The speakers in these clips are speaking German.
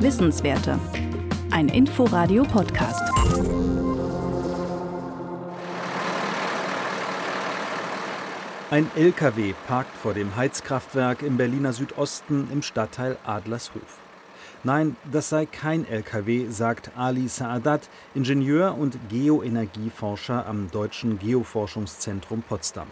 Wissenswerte. Ein Inforadio-Podcast. Ein LKW parkt vor dem Heizkraftwerk im Berliner Südosten im Stadtteil Adlershof. Nein, das sei kein LKW, sagt Ali Saadat, Ingenieur und Geoenergieforscher am Deutschen Geoforschungszentrum Potsdam.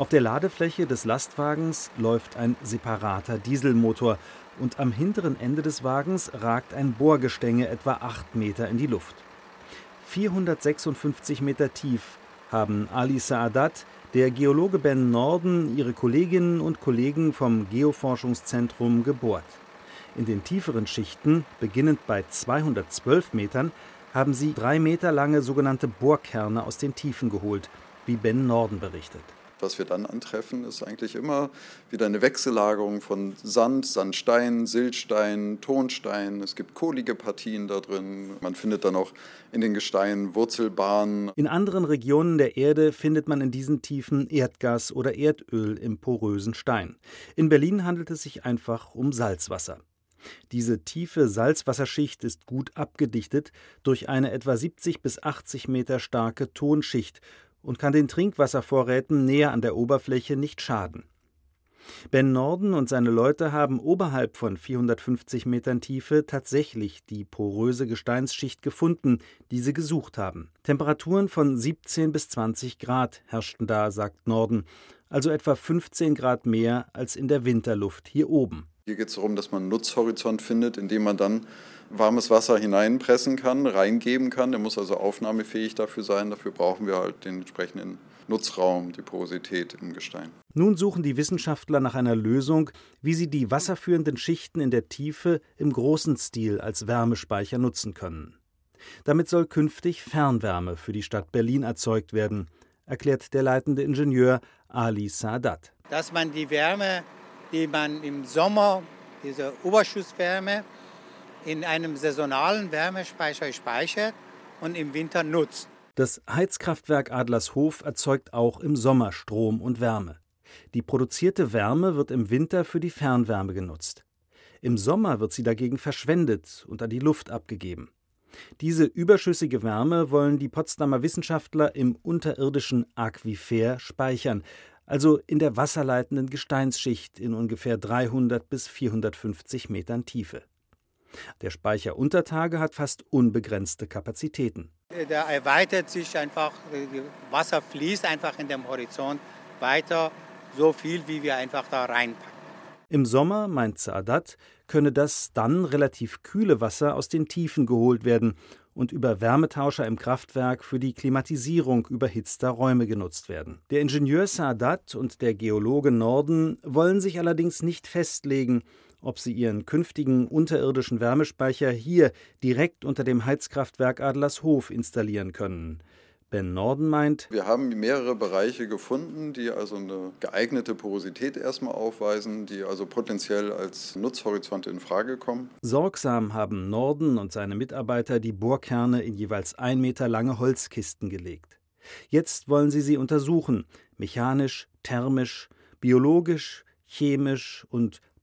Auf der Ladefläche des Lastwagens läuft ein separater Dieselmotor und am hinteren Ende des Wagens ragt ein Bohrgestänge etwa acht Meter in die Luft. 456 Meter tief haben Ali Saadat, der Geologe Ben Norden, ihre Kolleginnen und Kollegen vom Geoforschungszentrum gebohrt. In den tieferen Schichten, beginnend bei 212 Metern, haben sie drei Meter lange sogenannte Bohrkerne aus den Tiefen geholt, wie Ben Norden berichtet. Was wir dann antreffen, ist eigentlich immer wieder eine Wechsellagerung von Sand, Sandstein, Siltstein, Tonstein. Es gibt kohlige Partien da drin. Man findet dann auch in den Gesteinen Wurzelbahnen. In anderen Regionen der Erde findet man in diesen Tiefen Erdgas oder Erdöl im porösen Stein. In Berlin handelt es sich einfach um Salzwasser. Diese tiefe Salzwasserschicht ist gut abgedichtet durch eine etwa 70 bis 80 Meter starke Tonschicht und kann den Trinkwasservorräten näher an der Oberfläche nicht schaden. Ben Norden und seine Leute haben oberhalb von 450 Metern Tiefe tatsächlich die poröse Gesteinsschicht gefunden, die sie gesucht haben. Temperaturen von 17 bis 20 Grad herrschten da, sagt Norden, also etwa 15 Grad mehr als in der Winterluft hier oben. Hier geht es darum, dass man einen Nutzhorizont findet, in dem man dann warmes Wasser hineinpressen kann, reingeben kann. Der muss also aufnahmefähig dafür sein. Dafür brauchen wir halt den entsprechenden Nutzraum, die Porosität im Gestein. Nun suchen die Wissenschaftler nach einer Lösung, wie sie die wasserführenden Schichten in der Tiefe im großen Stil als Wärmespeicher nutzen können. Damit soll künftig Fernwärme für die Stadt Berlin erzeugt werden, erklärt der leitende Ingenieur Ali Saadat. Dass man die Wärme, die man im Sommer, diese Oberschusswärme, in einem saisonalen Wärmespeicher speichert und im Winter nutzt. Das Heizkraftwerk Adlershof erzeugt auch im Sommer Strom und Wärme. Die produzierte Wärme wird im Winter für die Fernwärme genutzt. Im Sommer wird sie dagegen verschwendet und an die Luft abgegeben. Diese überschüssige Wärme wollen die Potsdamer Wissenschaftler im unterirdischen Aquifer speichern, also in der wasserleitenden Gesteinsschicht in ungefähr 300 bis 450 Metern Tiefe. Der Speicher unter Tage hat fast unbegrenzte Kapazitäten. Der erweitert sich einfach, Wasser fließt einfach in dem Horizont weiter, so viel, wie wir einfach da reinpacken. Im Sommer, meint Saadat, könne das dann relativ kühle Wasser aus den Tiefen geholt werden und über Wärmetauscher im Kraftwerk für die Klimatisierung überhitzter Räume genutzt werden. Der Ingenieur Saadat und der Geologe Norden wollen sich allerdings nicht festlegen, ob sie ihren künftigen unterirdischen Wärmespeicher hier direkt unter dem Heizkraftwerk Adlershof installieren können. Ben Norden meint, wir haben mehrere Bereiche gefunden, die also eine geeignete Porosität erstmal aufweisen, die also potenziell als Nutzhorizont in Frage kommen. Sorgsam haben Norden und seine Mitarbeiter die Bohrkerne in jeweils ein Meter lange Holzkisten gelegt. Jetzt wollen sie sie untersuchen, mechanisch, thermisch, biologisch, chemisch und